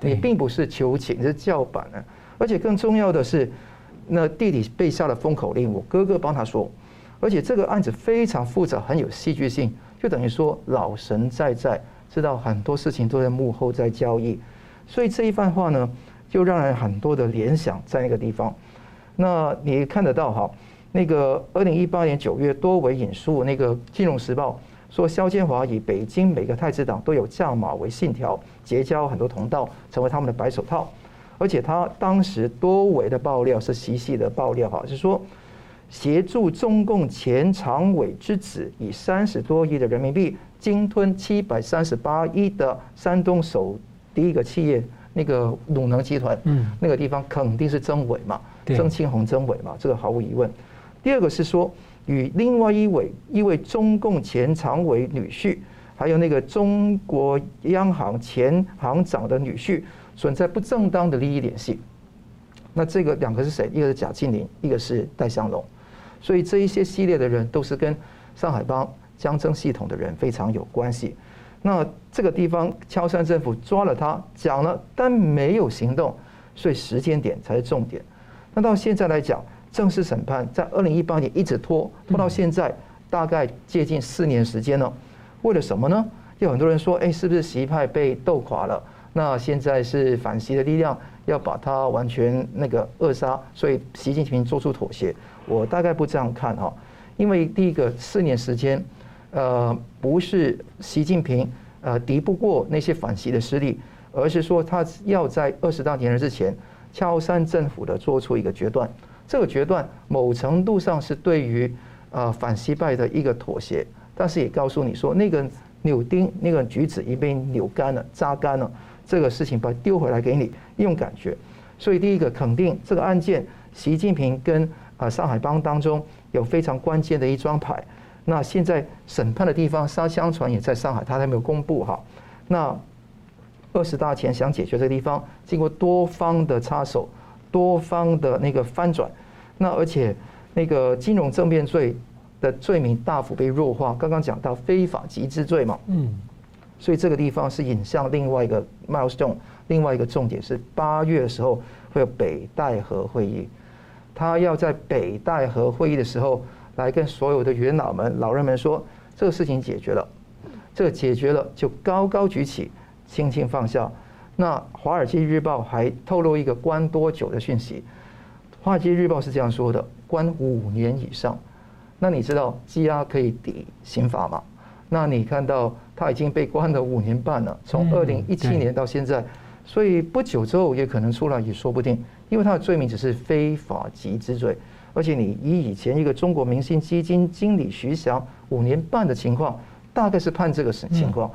S3: 你并不是求情，你是叫板呢。而且更重要的是，那弟弟被下了封口令，我哥哥帮他说。而且这个案子非常复杂，很有戏剧性，就等于说老神在在，知道很多事情都在幕后在交易，所以这一番话呢，就让人很多的联想在那个地方。那你看得到哈，那个二零一八年九月多维引述那个《金融时报》说，萧建华以北京每个太子党都有价码为信条，结交很多同道，成为他们的白手套。而且他当时多维的爆料是细细的爆料哈，是说。协助中共前常委之子以三十多亿的人民币鲸吞七百三十八亿的山东首第一个企业那个鲁能集团，嗯，那个地方肯定是曾伟嘛，曾庆红曾伟嘛，这个毫无疑问。第二个是说与另外一位一位中共前常委女婿，还有那个中国央行前行长的女婿存在不正当的利益联系。那这个两个是谁？一个是贾庆林，一个是戴相龙。所以这一些系列的人都是跟上海帮江曾系统的人非常有关系。那这个地方敲山政府抓了他，讲了，但没有行动，所以时间点才是重点。那到现在来讲，正式审判在二零一八年一直拖拖到现在，大概接近四年时间了。为了什么呢？有很多人说，哎，是不是习派被斗垮了？那现在是反习的力量要把它完全那个扼杀，所以习近平做出妥协。我大概不这样看哈，因为第一个四年时间，呃，不是习近平呃敌不过那些反习的势力，而是说他要在二十大连任之前敲山政府的做出一个决断，这个决断某程度上是对于呃反西败的一个妥协，但是也告诉你说那个扭钉那个橘子已被扭干了榨干了，这个事情把它丢回来给你一种感觉，所以第一个肯定这个案件，习近平跟啊，上海帮当中有非常关键的一张牌。那现在审判的地方，沙相传也在上海，他还没有公布哈。那二十大前想解决这个地方，经过多方的插手，多方的那个翻转，那而且那个金融政变罪的罪名大幅被弱化。刚刚讲到非法集资罪嘛，嗯，所以这个地方是引向另外一个 milestone，另外一个重点是八月的时候会有北戴河会议。他要在北戴河会议的时候来跟所有的元老们、老人们说，这个事情解决了，这个解决了就高高举起，轻轻放下。那《华尔街日报》还透露一个关多久的讯息，《华尔街日报》是这样说的：关五年以上。那你知道羁押可以抵刑罚吗？那你看到他已经被关了五年半了，从二零一七年到现在，所以不久之后也可能出来也说不定。因为他的罪名只是非法集资罪，而且你以以前一个中国明星基金经理徐翔五年半的情况，大概是判这个情况，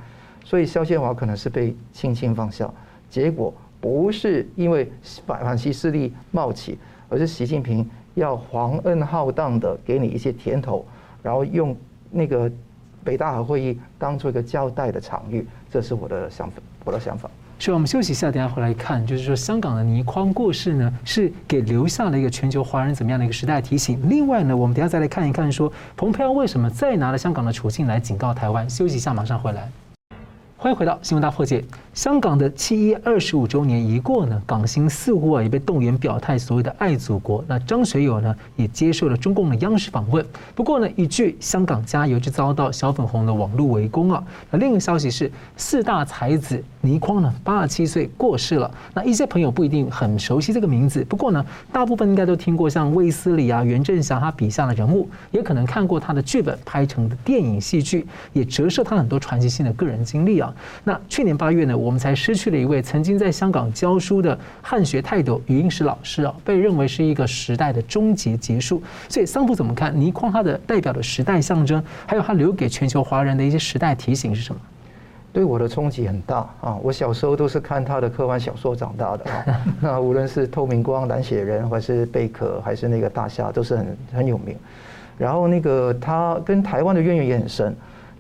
S3: 所以肖建华可能是被轻轻放下。结果不是因为反反西势力冒起，而是习近平要皇恩浩荡的给你一些甜头，然后用那个北大和会议当做一个交代的场域，这是我的想法，我的想法。
S1: 所以我们休息一下，等下回来看，就是说香港的倪匡过世呢，是给留下了一个全球华人怎么样的一个时代提醒。另外呢，我们等下再来看一看，说蓬佩奥为什么再拿了香港的处境来警告台湾？休息一下，马上回来。欢迎回到新闻大破解。香港的七一二十五周年一过呢，港星似乎啊也被动员表态所谓的爱祖国。那张学友呢也接受了中共的央视访问。不过呢，一句“香港加油”就遭到小粉红的网络围攻啊。那另一个消息是，四大才子倪匡呢八十七岁过世了。那一些朋友不一定很熟悉这个名字，不过呢，大部分应该都听过像卫斯理啊、袁振祥他笔下的人物，也可能看过他的剧本拍成的电影戏剧，也折射他很多传奇性的个人经历啊。那去年八月呢，我们才失去了一位曾经在香港教书的汉学泰斗余英时老师啊，被认为是一个时代的终结结束。所以桑普怎么看倪匡他的代表的时代象征，还有他留给全球华人的一些时代提醒是什么？
S3: 对我的冲击很大啊！我小时候都是看他的科幻小说长大的啊。那无论是透明光、蓝血人，还是贝壳，还是那个大虾，都是很很有名。然后那个他跟台湾的渊源也很深。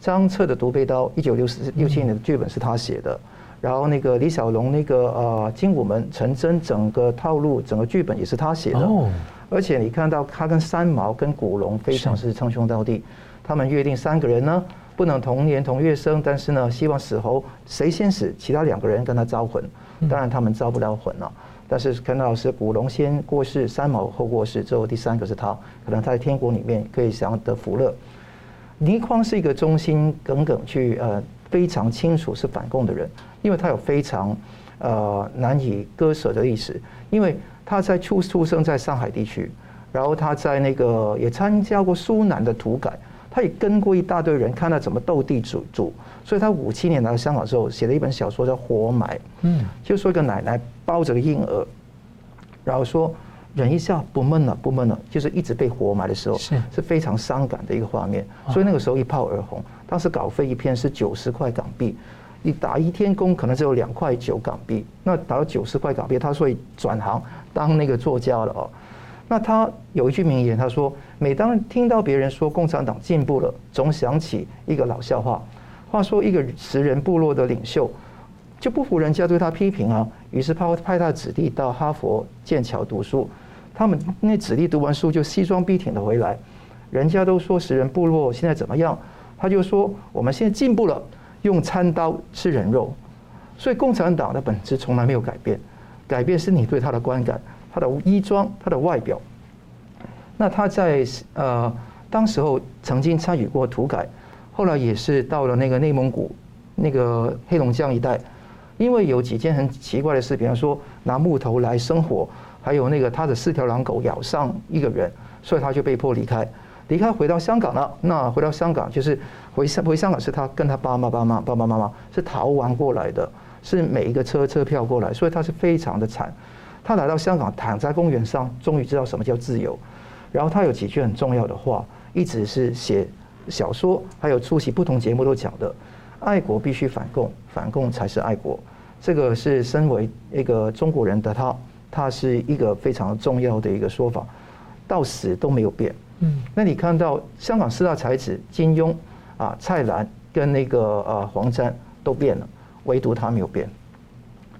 S3: 张彻的《独背刀》，一九六四六七年的剧本是他写的。然后那个李小龙那个呃《精武门》陈真整个套路、整个剧本也是他写的。哦。而且你看到他跟三毛、跟古龙非常是称兄道弟，他们约定三个人呢。不能同年同月生，但是呢，希望死后谁先死，其他两个人跟他招魂。当然他们招不了魂了。但是看到是古龙先过世，三毛后过世，之后第三个是他，可能他在天国里面可以享得福乐。倪匡是一个忠心耿耿去呃非常清楚是反共的人，因为他有非常呃难以割舍的历史，因为他在出出生在上海地区，然后他在那个也参加过苏南的土改。他也跟过一大堆人，看他怎么斗地主主，所以他五七年来到香港之后，写了一本小说叫《活埋》，嗯，就说一个奶奶抱着个婴儿，然后说忍一下不闷了，不闷了，就是一直被活埋的时候，是是非常伤感的一个画面，所以那个时候一炮而红。当时稿费一篇是九十块港币，你打一天工可能只有两块九港币，那打到九十块港币，他所以转行当那个作家了哦。那他有一句名言，他说：“每当听到别人说共产党进步了，总想起一个老笑话。话说一个食人部落的领袖就不服人家对他批评啊，于是派派他的子弟到哈佛、剑桥读书。他们那子弟读完书就西装笔挺的回来，人家都说食人部落现在怎么样？他就说我们现在进步了，用餐刀吃人肉。所以共产党的本质从来没有改变，改变是你对他的观感。”他的衣装，他的外表。那他在呃，当时候曾经参与过土改，后来也是到了那个内蒙古、那个黑龙江一带，因为有几件很奇怪的事，比方说拿木头来生火，还有那个他的四条狼狗咬伤一个人，所以他就被迫离开，离开回到香港了。那回到香港就是回香回香港是他跟他爸妈爸妈爸爸妈妈是逃亡过来的，是每一个车车票过来，所以他是非常的惨。他来到香港，躺在公园上，终于知道什么叫自由。然后他有几句很重要的话，一直是写小说，还有出席不同节目都讲的：爱国必须反共，反共才是爱国。这个是身为一个中国人的他，他是一个非常重要的一个说法，到死都没有变。嗯，那你看到香港四大才子金庸啊、蔡澜跟那个呃黄沾都变了，唯独他没有变。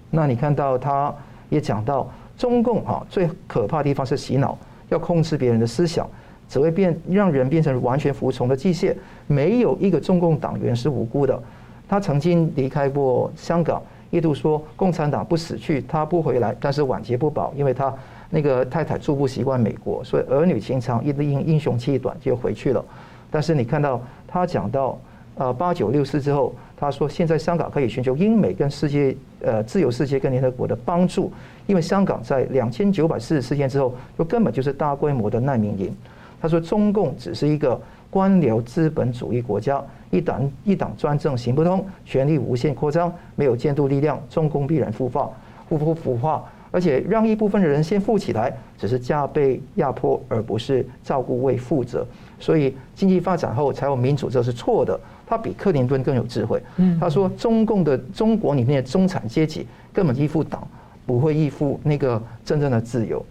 S3: 那你看到他。也讲到中共啊，最可怕的地方是洗脑，要控制别人的思想，只会变让人变成完全服从的机械。没有一个中共党员是无辜的。他曾经离开过香港，一度说共产党不死去，他不回来，但是晚节不保，因为他那个太太住不习惯美国，所以儿女情长，一英英雄气短就回去了。但是你看到他讲到呃八九六四之后。他说：“现在香港可以寻求英美跟世界，呃，自由世界跟联合国的帮助，因为香港在两千九百四十四天之后，就根本就是大规模的难民营。”他说：“中共只是一个官僚资本主义国家，一党一党专政行不通，权力无限扩张，没有监督力量，中共必然腐化，腐腐腐化，而且让一部分的人先富起来，只是加倍压迫，而不是照顾为负责。所以经济发展后才有民主，这是错的。”他比克林顿更有智慧。他说：“中共的中国里面的中产阶级根本依附党，不会依附那个真正的自由。”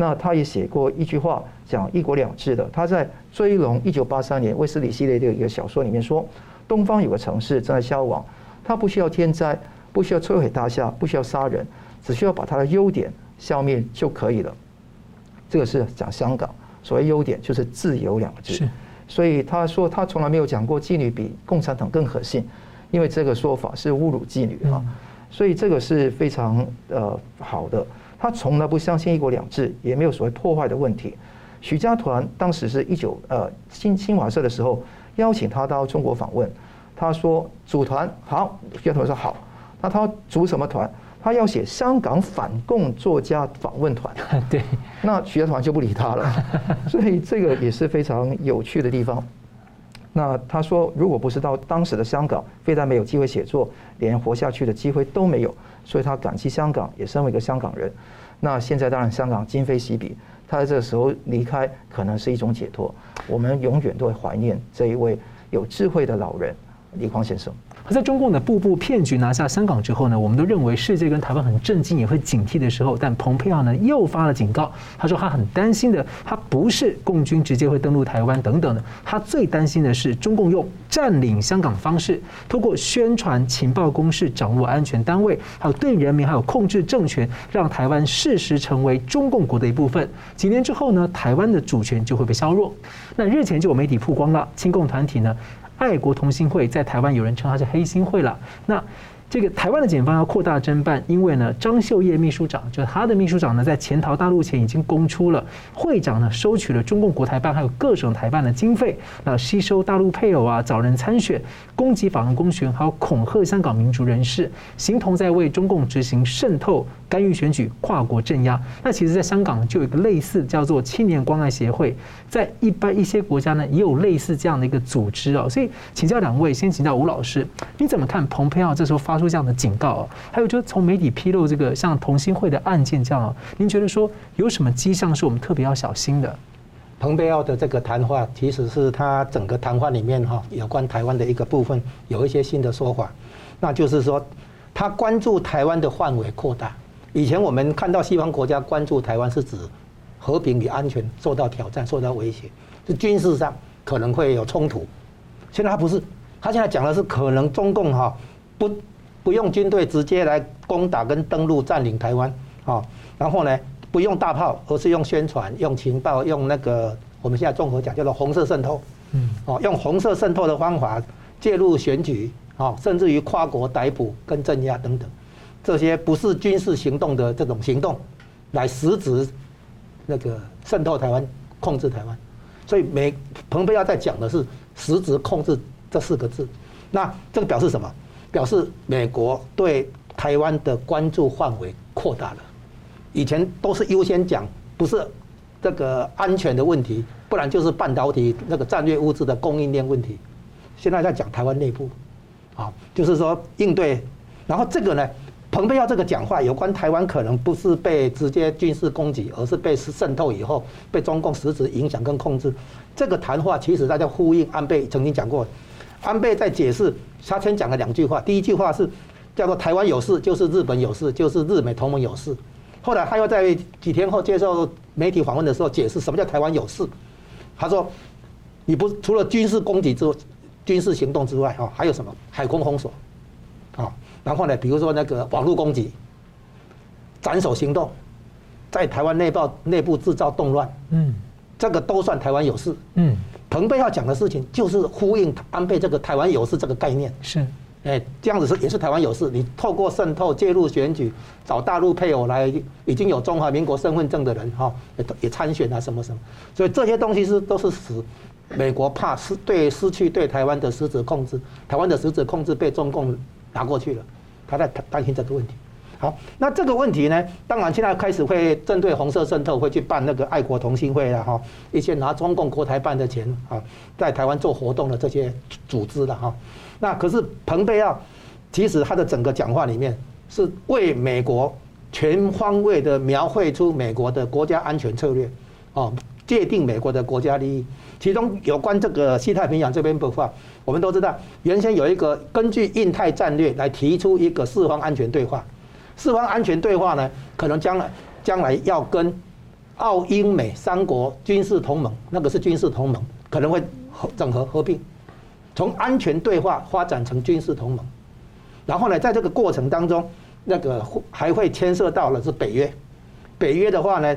S3: 那他也写过一句话，讲“一国两制”的。他在《追龙》一九八三年卫斯理系列的一个小说里面说：“东方有个城市正在消亡，它不需要天灾，不需要摧毁大厦，不需要杀人，只需要把它的优点消灭就可以了。”这个是讲香港，所谓优点就是自由两个字。所以他说他从来没有讲过妓女比共产党更可信，因为这个说法是侮辱妓女啊。所以这个是非常呃好的。他从来不相信一国两制，也没有所谓破坏的问题。许家团当时是一九呃新新华社的时候邀请他到中国访问，他说组团好，许家团说好。那他组什么团？他要写香港反共作家访问团，
S1: 对，
S3: 那许家团就不理他了，所以这个也是非常有趣的地方。那他说，如果不是到当时的香港，非但没有机会写作，连活下去的机会都没有。所以他感激香港，也身为一个香港人。那现在当然香港今非昔比，他在这个时候离开，可能是一种解脱。我们永远都会怀念这一位有智慧的老人，李光先生。
S1: 在中共的步步骗局拿下香港之后呢，我们都认为世界跟台湾很震惊，也会警惕的时候，但蓬佩奥呢又发了警告。他说他很担心的，他不是共军直接会登陆台湾等等的，他最担心的是中共用占领香港方式，通过宣传、情报攻势、掌握安全单位，还有对人民还有控制政权，让台湾适时成为中共国的一部分。几年之后呢，台湾的主权就会被削弱。那日前就有媒体曝光了，亲共团体呢。爱国同心会在台湾有人称它是黑心会了，那。这个台湾的检方要扩大侦办，因为呢，张秀叶秘书长就他的秘书长呢，在潜逃大陆前已经供出了会长呢收取了中共国台办还有各省台办的经费，那吸收大陆配偶啊，找人参选，攻击法轮功学员，还有恐吓香港民主人士，形同在为中共执行渗透、干预选举、跨国镇压。那其实，在香港就有一个类似叫做青年关爱协会，在一般一些国家呢，也有类似这样的一个组织哦。所以，请教两位，先请教吴老师，你怎么看蓬佩奥这时候发？出这样的警告啊，还有就是从媒体披露这个像同心会的案件这样，您觉得说有什么迹象是我们特别要小心的？
S2: 蓬佩奥的这个谈话，其实是他整个谈话里面哈，有关台湾的一个部分，有一些新的说法，那就是说他关注台湾的范围扩大。以前我们看到西方国家关注台湾是指和平与安全受到挑战、受到威胁，是军事上可能会有冲突。现在他不是，他现在讲的是可能中共哈不。不用军队直接来攻打跟登陆占领台湾，啊，然后呢，不用大炮，而是用宣传、用情报、用那个我们现在综合讲叫做红色渗透，嗯，哦，用红色渗透的方法介入选举，啊，甚至于跨国逮捕跟镇压等等，这些不是军事行动的这种行动，来实质那个渗透台湾、控制台湾，所以美蓬佩奥在讲的是实质控制这四个字，那这个表示什么？表示美国对台湾的关注范围扩大了，以前都是优先讲不是这个安全的问题，不然就是半导体那个战略物资的供应链问题，现在在讲台湾内部，啊，就是说应对，然后这个呢，蓬佩奥这个讲话有关台湾可能不是被直接军事攻击，而是被渗透以后被中共实质影响跟控制，这个谈话其实大家呼应安倍曾经讲过。安倍在解释，他先讲了两句话。第一句话是叫做“台湾有事就是日本有事，就是日美同盟有事”。后来他又在几天后接受媒体访问的时候解释什么叫“台湾有事”。他说：“你不除了军事攻击之军事行动之外，啊，还有什么海空封锁，啊，然后呢，比如说那个网络攻击、斩首行动，在台湾内部内部制造动乱，嗯，这个都算台湾有事，嗯。”蓬佩要讲的事情就是呼应安倍这个台湾有事这个概念，是，哎，这样子是也是台湾有事。你透过渗透介入选举，找大陆配偶来，已经有中华民国身份证的人哈，也也参选啊什么什么，所以这些东西是都是使美国怕失对失去对台湾的实质控制，台湾的实质控制被中共拿过去了，他在担心这个问题。好，那这个问题呢，当然现在开始会针对红色渗透，会去办那个爱国同心会了哈，一些拿中共国台办的钱啊，在台湾做活动的这些组织的哈。那可是蓬佩奥，其实他的整个讲话里面是为美国全方位的描绘出美国的国家安全策略，哦，界定美国的国家利益。其中有关这个西太平洋这边部分，我们都知道，原先有一个根据印太战略来提出一个四方安全对话。四方安全对话呢，可能将来将来要跟澳英美三国军事同盟，那个是军事同盟，可能会合整合合并，从安全对话发展成军事同盟。然后呢，在这个过程当中，那个还会牵涉到了是北约。北约的话呢，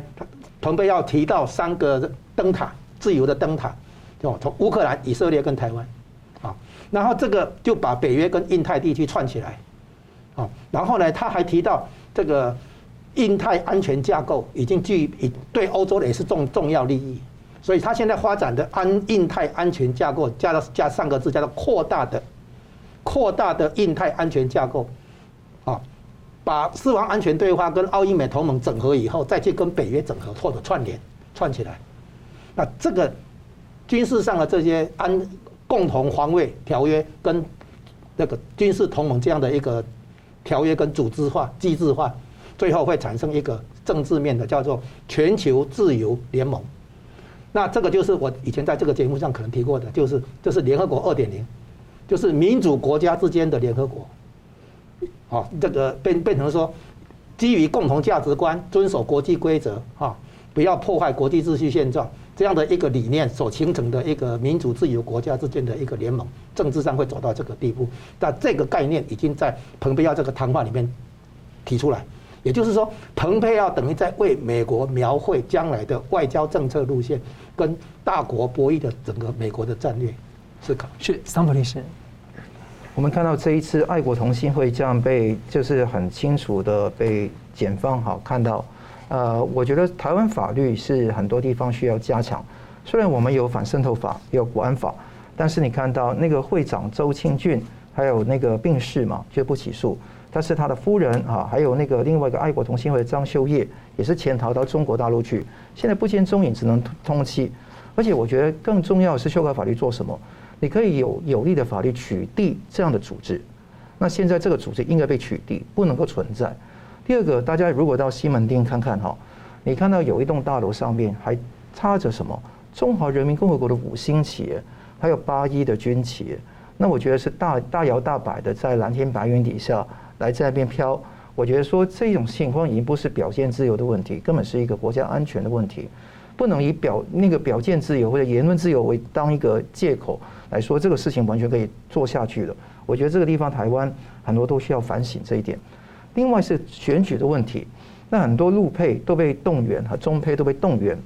S2: 蓬佩要提到三个灯塔，自由的灯塔，就从乌克兰、以色列跟台湾，啊，然后这个就把北约跟印太地区串起来。啊，然后呢，他还提到这个印太安全架构已经具对欧洲的也是重重要利益，所以他现在发展的安印太安全架构加了加上个字，叫做扩大的扩大的印太安全架构，啊，把四方安全对话跟澳英美同盟整合以后，再去跟北约整合或者串联串起来，那这个军事上的这些安共同防卫条约跟那个军事同盟这样的一个条约跟组织化、机制化，最后会产生一个政治面的叫做全球自由联盟。那这个就是我以前在这个节目上可能提过的，就是这是联合国二点零，就是民主国家之间的联合国。好，这个变变成说，基于共同价值观，遵守国际规则，哈，不要破坏国际秩序现状，这样的一个理念所形成的一个民主自由国家之间的一个联盟，政治上会走到这个地步。但这个概念已经在蓬佩奥这个谈话里面提出来。也就是说，蓬佩奥等于在为美国描绘将来的外交政策路线，跟大国博弈的整个美国的战略思考。
S1: 是桑普律师，
S3: 我们看到这一次爱国同心会这样被，就是很清楚的被检方好看到。呃，我觉得台湾法律是很多地方需要加强。虽然我们有反渗透法，有国安法，但是你看到那个会长周清俊，还有那个病逝嘛，就不起诉。但是他的夫人啊，还有那个另外一个爱国同心会张秀叶，也是潜逃到中国大陆去，现在不见踪影，只能通缉。而且我觉得更重要的是修改法律做什么？你可以有有力的法律取缔这样的组织。那现在这个组织应该被取缔，不能够存在。第二个，大家如果到西门町看看哈，你看到有一栋大楼上面还插着什么中华人民共和国的五星旗，还有八一的军旗，那我觉得是大大摇大摆的在蓝天白云底下。来在那边飘，我觉得说这种情况已经不是表现自由的问题，根本是一个国家安全的问题，不能以表那个表现自由或者言论自由为当一个借口来说这个事情完全可以做下去的。我觉得这个地方台湾很多都需要反省这一点。另外是选举的问题，那很多陆配都被动员和中配都被动员，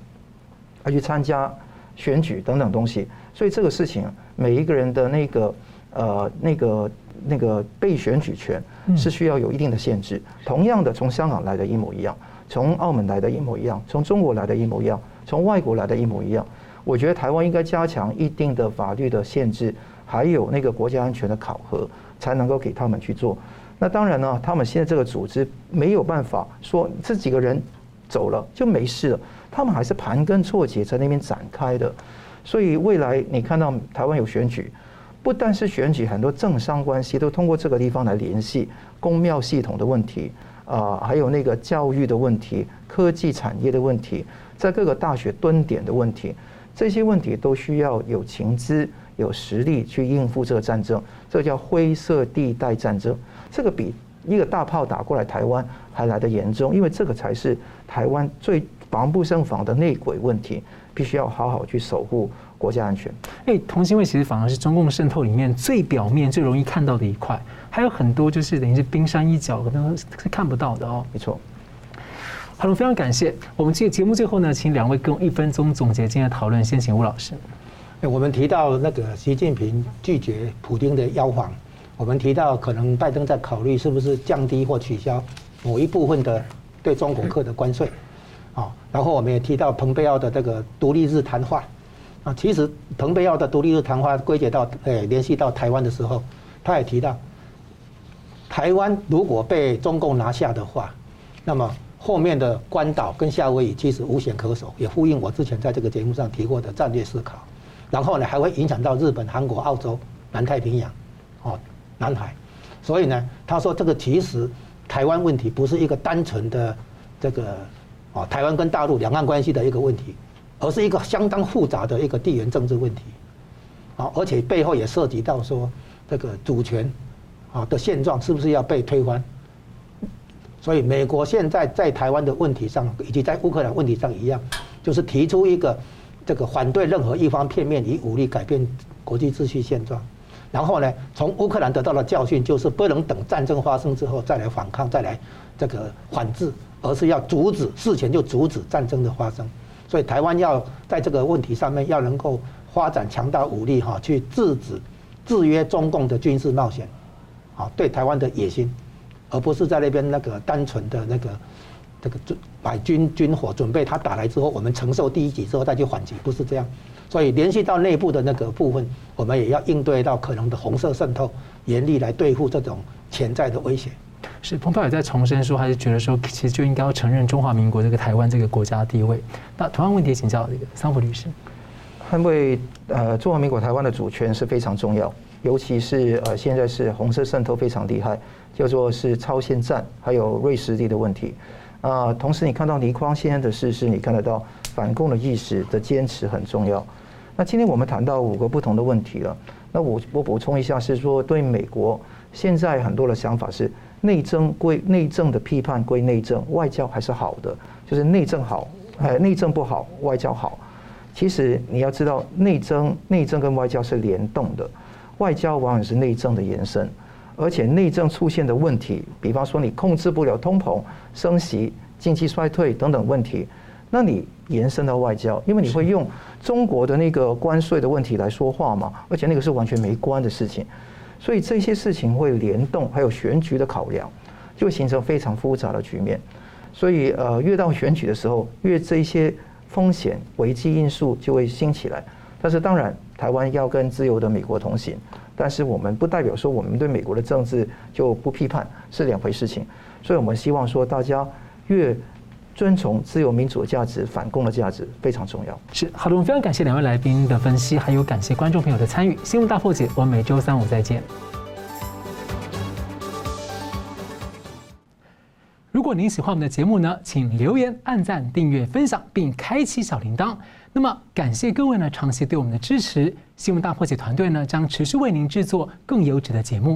S3: 而去参加选举等等东西，所以这个事情每一个人的那个呃那个。那个被选举权是需要有一定的限制。同样的，从香港来的一模一样，从澳门来的一模一样，从中国来的一模一样，从外国来的一模一样。我觉得台湾应该加强一定的法律的限制，还有那个国家安全的考核，才能够给他们去做。那当然呢，他们现在这个组织没有办法说这几个人走了就没事了，他们还是盘根错节在那边展开的。所以未来你看到台湾有选举。不但是选举，很多政商关系都通过这个地方来联系，宫庙系统的问题啊，还有那个教育的问题、科技产业的问题，在各个大学蹲点的问题，这些问题都需要有情资、有实力去应付这个战争，这叫灰色地带战争，这个比一个大炮打过来台湾还来得严重，因为这个才是台湾最防不胜防的内鬼问题，必须要好好去守护。国家安全，
S1: 哎，同心会其实反而是中共渗透里面最表面、最容易看到的一块，还有很多就是等于是冰山一角，可能是看不到的哦。
S3: 没错。
S1: 好了，非常感谢。我们这个节目最后呢，请两位跟我一分钟总结今天的讨论。先请吴老师。
S2: 哎我们提到那个习近平拒绝普京的邀访，我们提到可能拜登在考虑是不是降低或取消某一部分的对中国客的关税，啊，然后我们也提到蓬佩奥的这个独立日谈话。啊，其实蓬佩奥的独立日谈话归结到，诶，联系到台湾的时候，他也提到，台湾如果被中共拿下的话，那么后面的关岛跟夏威夷其实无险可守，也呼应我之前在这个节目上提过的战略思考。然后呢，还会影响到日本、韩国、澳洲、南太平洋，哦，南海。所以呢，他说这个其实台湾问题不是一个单纯的这个，啊，台湾跟大陆两岸关系的一个问题。而是一个相当复杂的一个地缘政治问题，啊，而且背后也涉及到说这个主权啊的现状是不是要被推翻？所以美国现在在台湾的问题上，以及在乌克兰问题上一样，就是提出一个这个反对任何一方片面以武力改变国际秩序现状。然后呢，从乌克兰得到的教训就是不能等战争发生之后再来反抗，再来这个反制，而是要阻止事前就阻止战争的发生。所以台湾要在这个问题上面要能够发展强大武力哈，去制止、制约中共的军事冒险，啊，对台湾的野心，而不是在那边那个单纯的那个这个准买军军火准备他打来之后，我们承受第一击之后再去反击，不是这样。所以联系到内部的那个部分，我们也要应对到可能的红色渗透，严厉来对付这种潜在的威胁。
S1: 是蓬佩奥也在重申说，还是觉得说，其实就应该要承认中华民国这个台湾这个国家地位。那同样问题请教这个桑普律师。
S3: 捍卫呃中华民国台湾的主权是非常重要，尤其是呃现在是红色渗透非常厉害，叫做是超限战，还有瑞士地的问题。啊，同时你看到倪匡先生的事实，你看得到反共的意识的坚持很重要。那今天我们谈到五个不同的问题了，那我我补充一下是说，对美国现在很多的想法是内政归内政的批判归内政，外交还是好的，就是内政好，哎，内政不好，外交好。其实你要知道，内政内政跟外交是联动的，外交往往是内政的延伸。而且内政出现的问题，比方说你控制不了通膨、升息、经济衰退等等问题，那你延伸到外交，因为你会用中国的那个关税的问题来说话嘛，而且那个是完全没关的事情，所以这些事情会联动，还有选举的考量，就会形成非常复杂的局面。所以呃，越到选举的时候，越这些风险危机因素就会兴起来。但是当然，台湾要跟自由的美国同行。但是我们不代表说我们对美国的政治就不批判，是两回事情。所以我们希望说大家越遵从自由民主的价值，反共的价值非常重要。
S1: 是好的，我们非常感谢两位来宾的分析，还有感谢观众朋友的参与。新闻大破解，我们每周三五再见。如果您喜欢我们的节目呢，请留言、按赞、订阅、分享，并开启小铃铛。那么，感谢各位呢长期对我们的支持。新闻大破解团队呢将持续为您制作更优质的节目。